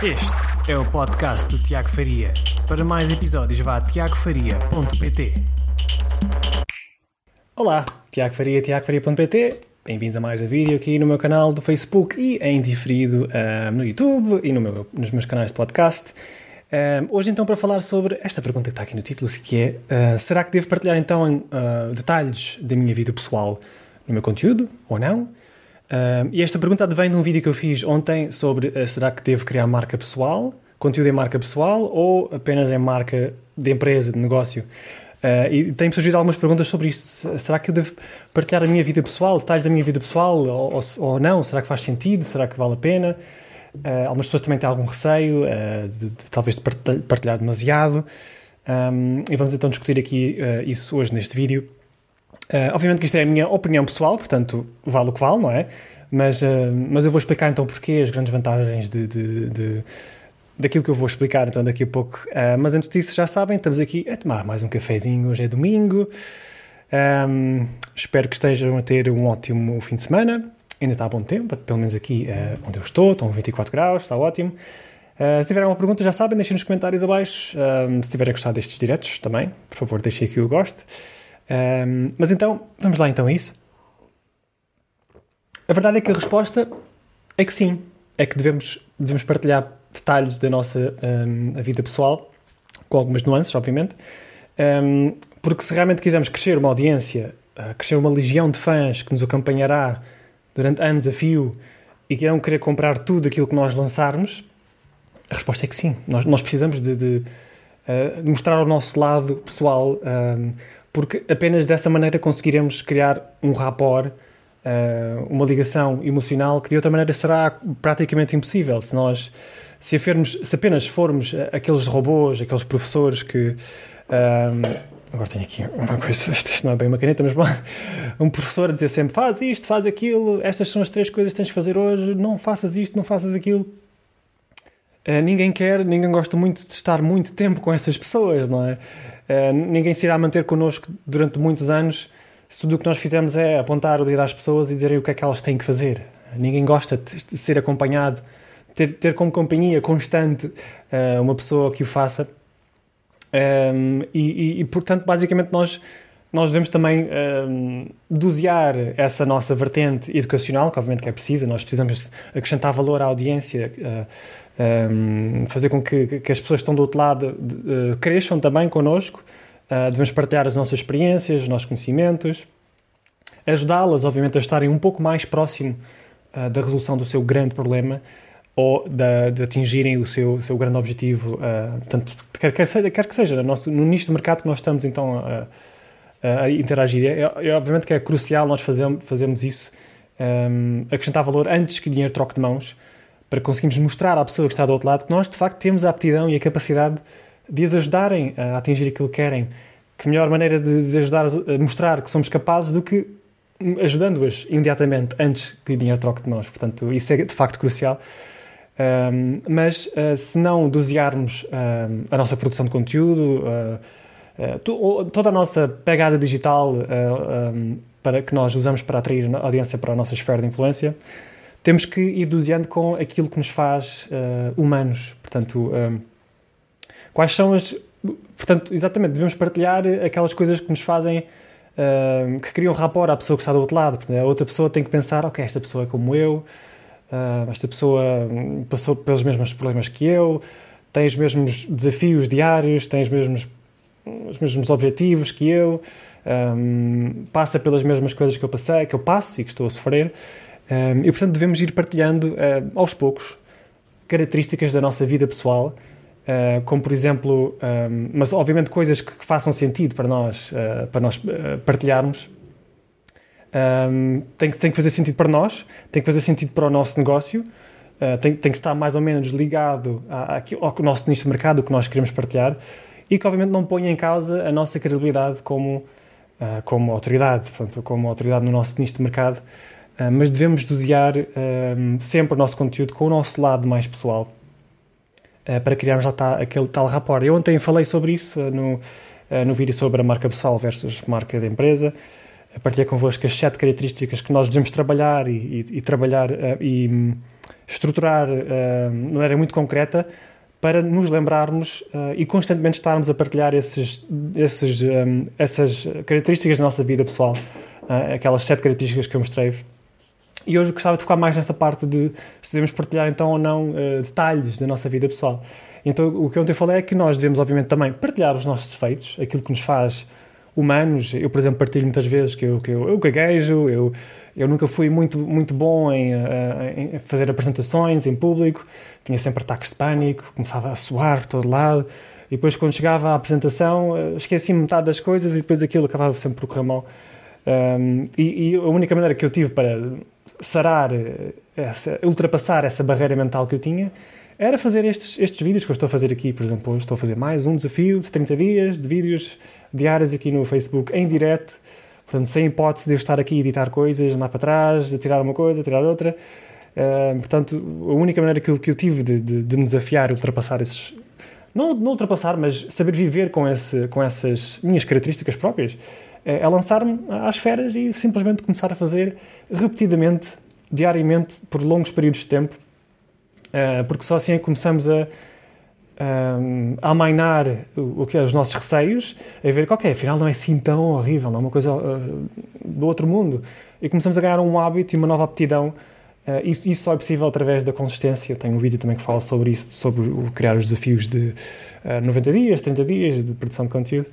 Este é o podcast do Tiago Faria. Para mais episódios, vá a tiagofaria.pt. Olá, Tiago Faria, tiagofaria.pt. Bem-vindos a mais um vídeo aqui no meu canal do Facebook e em diferido uh, no YouTube e no meu, nos meus canais de podcast. Uh, hoje então para falar sobre esta pergunta que está aqui no título, que é uh, será que devo partilhar então detalhes da minha vida pessoal no meu conteúdo ou não? Uh, e esta pergunta vem de um vídeo que eu fiz ontem sobre uh, será que devo criar marca pessoal, conteúdo em marca pessoal ou apenas em marca de empresa, de negócio. Uh, e tem surgido algumas perguntas sobre isto. Será que eu devo partilhar a minha vida pessoal, detalhes da minha vida pessoal ou, ou, ou não? Será que faz sentido? Será que vale a pena? algumas pessoas também têm algum receio de, de, talvez de partilhar demasiado. Um, e vamos então discutir aqui isso hoje neste vídeo. Uh, obviamente que isto é a minha opinião pessoal, portanto, vale o que vale, não é? Mas, uh, mas eu vou explicar então porquê as grandes vantagens de, de, de daquilo que eu vou explicar então daqui a pouco. Uh, mas antes disso, já sabem, estamos aqui a tomar mais um cafezinho. Hoje é domingo. Um, espero que estejam a ter um ótimo fim de semana. Ainda está a bom tempo, pelo menos aqui onde eu estou, estão 24 graus, está ótimo. Uh, se tiverem alguma pergunta, já sabem, deixem nos comentários abaixo. se tiverem gostado destes diretos também, por favor, deixem aqui o gosto. Um, mas então, vamos lá então a isso. A verdade é que a resposta é que sim, é que devemos, devemos partilhar detalhes da nossa um, vida pessoal, com algumas nuances, obviamente, um, porque se realmente quisermos crescer uma audiência, uh, crescer uma legião de fãs que nos acompanhará durante anos a fio e que irão querer comprar tudo aquilo que nós lançarmos, a resposta é que sim. Nós, nós precisamos de, de, uh, de mostrar o nosso lado pessoal, um, porque apenas dessa maneira conseguiremos criar um rapport, uh, uma ligação emocional que de outra maneira será praticamente impossível se nós se, se apenas formos aqueles robôs, aqueles professores que uh, agora tenho aqui uma coisa, isto não é bem uma caneta, mas bom, um professor a dizer sempre faz isto, faz aquilo, estas são as três coisas que tens de fazer hoje, não faças isto, não faças aquilo. Uh, ninguém quer, ninguém gosta muito de estar muito tempo com essas pessoas, não é? Uh, ninguém se irá manter connosco durante muitos anos se tudo o que nós fizemos é apontar o dedo às pessoas e dizerem o que é que elas têm que fazer. Ninguém gosta de ser acompanhado, ter, ter como companhia constante uh, uma pessoa que o faça. Um, e, e, e, portanto, basicamente, nós, nós devemos também um, dosear essa nossa vertente educacional, que obviamente que é precisa, nós precisamos acrescentar valor à audiência. Uh, um, fazer com que, que, as pessoas que estão do outro lado de, uh, cresçam também connosco. Uh, devemos partilhar as nossas experiências, os nossos conhecimentos, ajudá-las, obviamente, a estarem um pouco mais próximo da resolução do seu grande problema ou da, de atingirem o seu, seu grande objetivo, tanto, quer, quer, seja, quer que seja no, nosso, no nicho de mercado que nós estamos então a, interagir. É, é, obviamente que é crucial nós fazermos, fazermos isso, um, acrescentar valor antes que o dinheiro troque de mãos, para conseguirmos mostrar à pessoa que está do outro lado que nós, de facto, temos a aptidão e a capacidade de as ajudarem a atingir aquilo que querem. Que melhor maneira de, de ajudar a mostrar que somos capazes do que ajudando-as imediatamente antes que o dinheiro troque de nós. Portanto, isso é de facto crucial. Um, mas uh, se não dosearmos uh, a nossa produção de conteúdo, uh, toda a nossa pegada digital um, para que nós usamos para atrair a audiência para a nossa esfera de influência, temos que ir doseando com aquilo que nos faz uh, humanos. Portanto, um, quais são as. Portanto, exatamente, devemos partilhar aquelas coisas que nos fazem. Uh, que criam rapport à pessoa que está do outro lado. Portanto, a outra pessoa tem que pensar: ok, esta pessoa é como eu, uh, esta pessoa passou pelos mesmos problemas que eu, tem os mesmos desafios diários, tem os mesmos, os mesmos objetivos que eu, um, passa pelas mesmas coisas que eu passei, que eu passo e que estou a sofrer. Um, e, portanto, devemos ir partilhando uh, aos poucos características da nossa vida pessoal, uh, como, por exemplo, um, mas obviamente coisas que, que, façam sentido para nós, uh, para nós partilharmos. Tem, que, tem que fazer sentido para nós, tem que fazer sentido para o nosso negócio, tem, tem que estar mais ou menos ligado à, à, ao nosso nicho de mercado, o que nós queremos partilhar, e que, obviamente, não ponha em causa a nossa credibilidade como, como autoridade, portanto, como autoridade no nosso nicho de mercado. Uh, mas devemos dosear uh, sempre o nosso conteúdo com o nosso lado mais pessoal uh, para criarmos lá tá, aquele tal rapport. Eu ontem falei sobre isso no, no vídeo sobre a marca pessoal versus marca de empresa. Partilhei convosco as sete características que nós devemos trabalhar e, e, e trabalhar e, estruturar uh, de maneira muito concreta para nos lembrarmos uh, e constantemente estarmos a partilhar esses, esses, um, essas características da nossa vida pessoal, uh, aquelas sete características que eu mostrei. E hoje gostava de focar mais nesta parte de se devemos partilhar então ou não uh, detalhes da nossa vida pessoal. Então o que eu ontem falei é que nós devemos obviamente também partilhar os nossos defeitos, aquilo que nos faz humanos. Eu, por exemplo, partilho muitas vezes que eu, que eu, eu gaguejo, eu, eu nunca fui muito, muito bom em, em fazer apresentações em público, tinha sempre ataques de pânico, começava a suar por todo lado. E depois, quando chegava à apresentação, eh, esqueci metade das coisas e depois aquilo acabava sempre por correr mal. Um, e, e, a única maneira que eu tive para sarar, eh, essa, ultrapassar essa barreira mental que eu tinha, era fazer estes, estes vídeos que eu estou a fazer aqui. Por exemplo, hoje estou a fazer mais um desafio de 30 dias de vídeos diários aqui no Facebook, em direto. Portanto, sem hipótese de eu estar aqui a editar coisas, andar para trás, a tirar uma coisa, a tirar outra. Uh, portanto, a única maneira que eu, que eu tive de, de, de me desafiar, ultrapassar esses. Não, não ultrapassar, mas saber viver com, esse, com essas minhas características próprias, é, é lançar-me às feras e simplesmente começar a fazer repetidamente, diariamente, por longos períodos de tempo, porque só assim é começamos a, a amainar o, o que é os nossos receios, a ver que, ok, afinal não é assim tão horrível, não é uma coisa uh, do outro mundo. E começamos a ganhar um hábito e uma nova aptidão Uh, isso, isso, só é possível através da consistência. Eu tenho um vídeo também que fala sobre isso, sobre o, criar os desafios de uh, eh, 90 dias, 30 dias de produção de conteúdo.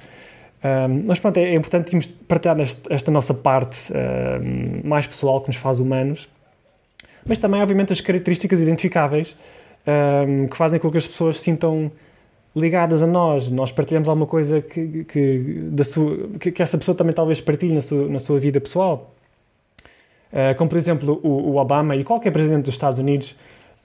Um, mas pronto, é, é importante partilhar esta, esta nossa parte mais pessoal que nos faz humanos, mas também, obviamente, as características identificáveis um, que fazem com que as pessoas se sintam ligadas a nós. Nós partilhamos alguma coisa que, que, da sua, que, que essa pessoa também talvez partilhe na sua, na sua vida pessoal. Eh, como por exemplo o, o, Obama e qualquer presidente dos Estados Unidos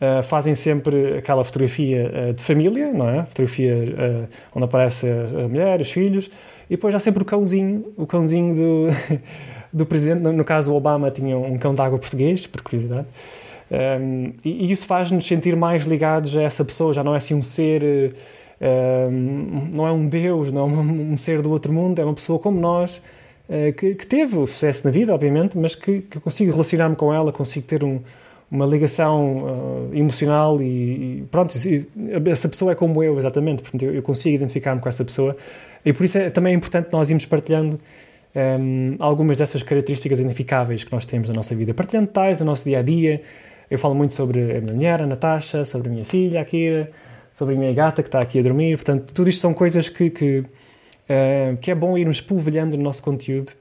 uh, fazem sempre aquela fotografia uh, de família, não é? Fotografia onde aparece a mulher, os filhos, e depois há sempre o cãozinho, o cãozinho do, do presidente. No, caso, o Obama tinha um cão de água português, por curiosidade. Um, e, e, isso faz-nos sentir mais ligados a essa pessoa, já não é assim um ser. Um, não é um Deus, não é um, ser do outro mundo, é uma pessoa como nós, eh, que, que, teve o sucesso na vida, obviamente, mas que, que consigo relacionar-me com ela, consigo ter um, uma ligação uh, emocional e, e pronto, essa pessoa é como eu, exatamente, portanto eu, eu consigo identificar-me com essa pessoa e por isso é também é importante nós irmos partilhando um, ehm, algumas dessas características identificáveis que nós temos na nossa vida, partilhando tais do nosso dia-a-dia, eu falo muito sobre a minha mulher, a Natasha, sobre a minha filha, a Kira, sobre a minha gata que está aqui a dormir, portanto tudo isto são coisas que, que uh, que é bom irmos polvilhando no nosso conteúdo.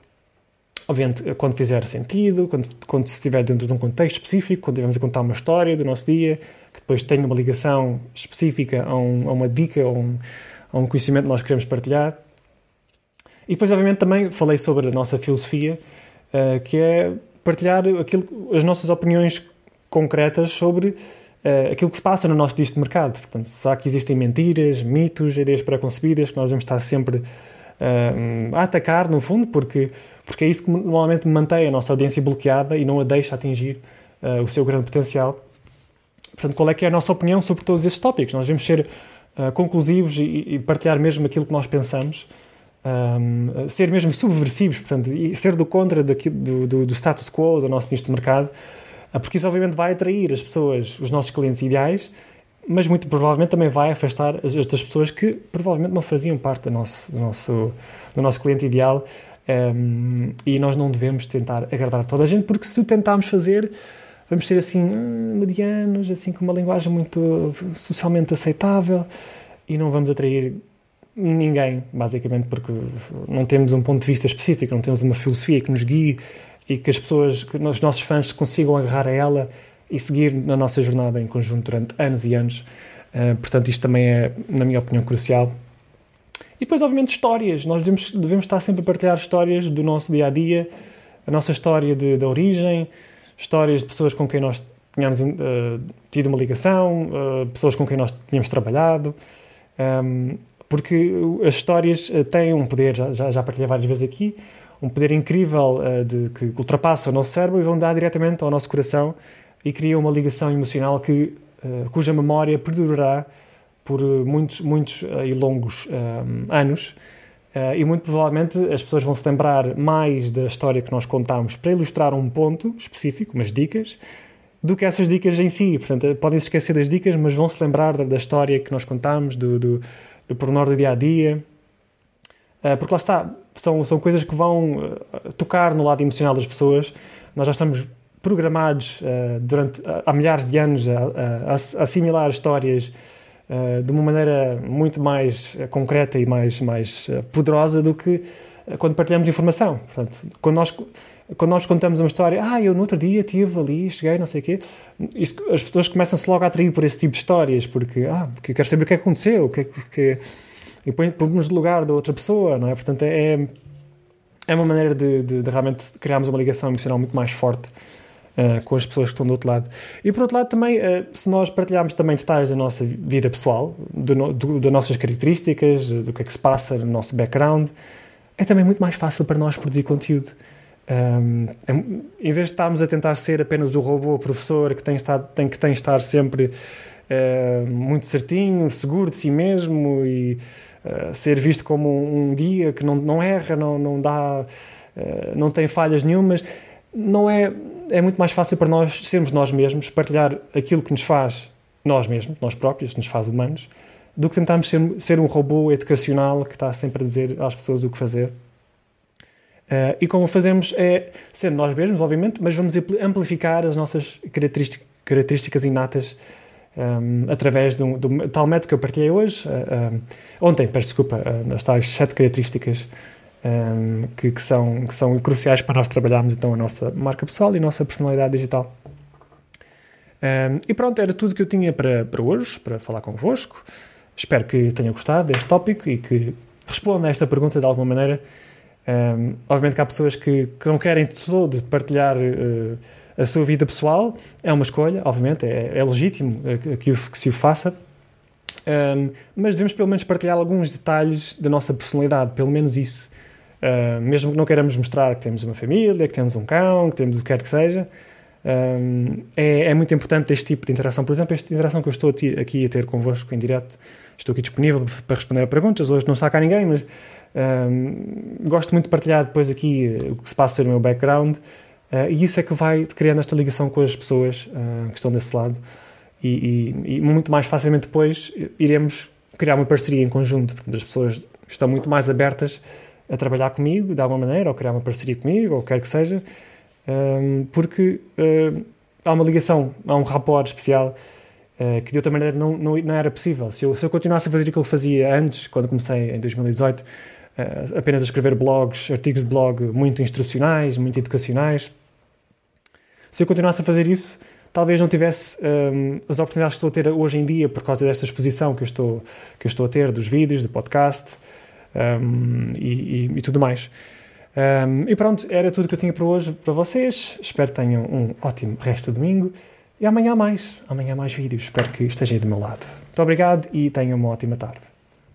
Obviamente, quando fizer sentido, quando, quando estiver dentro de um contexto específico, quando estivermos a contar uma história do nosso dia, que depois tenha uma ligação específica a, um, a uma dica, a um, a um conhecimento que nós queremos partilhar. E depois, obviamente, também falei sobre a nossa filosofia, uh, que é partilhar aquilo, as nossas opiniões concretas sobre uh, aquilo que se passa no nosso disco de mercado. Portanto, será que existem mentiras, mitos, ideias pré-concebidas que nós vamos estar sempre uh, a atacar, no fundo, porque, porque é isso que normalmente mantém a nossa audiência bloqueada e não a deixa atingir o seu grande potencial. Portanto, qual é que é a nossa opinião sobre todos esses tópicos? Nós devemos ser conclusivos e, e, partilhar mesmo aquilo que nós pensamos. Um, ser mesmo subversivos, portanto, e ser do contra do, do, do status quo do nosso nicho de mercado, ah, porque isso obviamente vai atrair as pessoas, os nossos clientes ideais, mas muito provavelmente também vai afastar as outras pessoas que provavelmente não faziam parte do nosso, do nosso, do nosso cliente ideal. Um, e nós não devemos tentar agradar toda a gente, porque se o tentarmos fazer, vamos ser assim, hum, medianos, assim com uma linguagem muito socialmente aceitável e não vamos atrair ninguém, basicamente, porque não temos um ponto de vista específico, não temos uma filosofia que nos guie e que as pessoas, que os nossos fãs consigam agarrar a ela e seguir na nossa jornada em conjunto durante anos e anos. Uh, portanto, isto também é, na minha opinião, crucial. E depois, obviamente, histórias. Nós devemos, devemos estar sempre a partilhar histórias do nosso dia a dia, a nossa história de, da origem, histórias de pessoas com quem nós tínhamos uh, tido uma ligação, uh, pessoas com quem nós tínhamos trabalhado. Um, porque as histórias têm um poder, já, já, partilhei várias vezes aqui, um poder incrível uh, de, que ultrapassa o nosso cérebro e vão dar diretamente ao nosso coração e criam uma ligação emocional que, uh, cuja memória perdurará por muitos, muitos uh, e longos anos. e muito provavelmente as pessoas vão se lembrar mais da história que nós contamos para ilustrar um ponto específico, umas dicas, do que essas dicas em si. Portanto, podem se esquecer das dicas, mas vão se lembrar da, da história que nós contamos, do, do, do pormenor do dia a dia. Uh, porque lá está, são, são coisas que vão uh, tocar no lado emocional das pessoas. Nós já estamos programados uh, durante há milhares de anos a, a assimilar histórias de uma maneira muito mais concreta e mais, mais poderosa do que quando partilhamos informação. Portanto, quando nós quando nós contamos uma história, ah, eu no outro dia estive ali, cheguei, não sei o quê, as pessoas começam-se logo a atrair por esse tipo de histórias, porque, ah, porque eu quero saber o que é aconteceu, o que é que... E põe-nos no lugar da outra pessoa, não é? Portanto, é, é uma maneira de, de, de realmente criarmos uma ligação emocional muito mais forte uh, com as pessoas que estão do outro lado. E por outro lado, também, uh, se nós partilharmos também detalhes da nossa vida pessoal, do, do, das nossas características, do que é que se passa no nosso background, é também muito mais fácil para nós produzir conteúdo. Um, é, em vez de estarmos a tentar ser apenas o robô professor que tem, estado, tem que tem estar sempre uh, muito certinho, seguro de si mesmo e uh, ser visto como um, guia que não, não erra, não, não dá, uh, não tem falhas nenhumas, não é, é muito mais fácil para nós sermos nós mesmos, partilhar aquilo que nos faz nós mesmos, nós próprios, nos faz humanos, do que tentarmos ser, ser um robô educacional que está sempre a dizer às pessoas o que fazer Uh, e como fazemos é sendo nós mesmos, obviamente, mas vamos amplificar as nossas características, características inatas através de um, de um, tal método que eu partilhei hoje, uh, um, ontem, peço desculpa, uh, tais sete características um, que, que, são, que são cruciais para nós trabalharmos então a nossa marca pessoal e a nossa personalidade digital. e pronto, era tudo que eu tinha para, para hoje, para falar convosco. Espero que tenham gostado deste tópico e que respondam a esta pergunta de alguma maneira. Um, obviamente que há pessoas que, que não querem todo partilhar uh, a sua vida pessoal, é uma escolha, obviamente, é, é legítimo que, que, se o faça, um, mas devemos pelo menos partilhar alguns detalhes da nossa personalidade, pelo menos isso. Uh, mesmo que não queiramos mostrar que temos uma família, que temos um cão, que temos o que quer que seja, um, é, é, muito importante este tipo de interação. Por exemplo, esta interação que eu estou aqui a ter convosco em direto, estou aqui disponível para responder a perguntas. Hoje não está cá ninguém, mas um, gosto muito de partilhar depois aqui eh, o que se passa no meu background uh, e isso é que vai criando esta ligação com as pessoas uh, que estão desse lado e, e, e, muito mais facilmente depois iremos criar uma parceria em conjunto. Portanto, as pessoas estão muito mais abertas a trabalhar comigo de alguma maneira ou criar uma parceria comigo ou quer que seja um, porque há uma ligação, há um rapport especial Uh, que de outra maneira não, não, não era possível. Se eu, se eu, continuasse a fazer aquilo que fazia antes, quando comecei em 2018, uh, apenas a escrever blogs, artigos de blog muito instrucionais, muito educacionais. Se eu continuasse a fazer isso, talvez não tivesse um, as oportunidades que estou a ter hoje em dia por causa desta exposição que eu estou, que eu estou a ter, dos vídeos, do podcast um, e, e, e, tudo mais. Um, e pronto, era tudo que eu tinha para hoje para vocês. Espero que tenham um ótimo resto de domingo. E amanhã mais, amanhã mais vídeos. Espero que estejam do meu lado. Muito obrigado e tenham uma ótima tarde.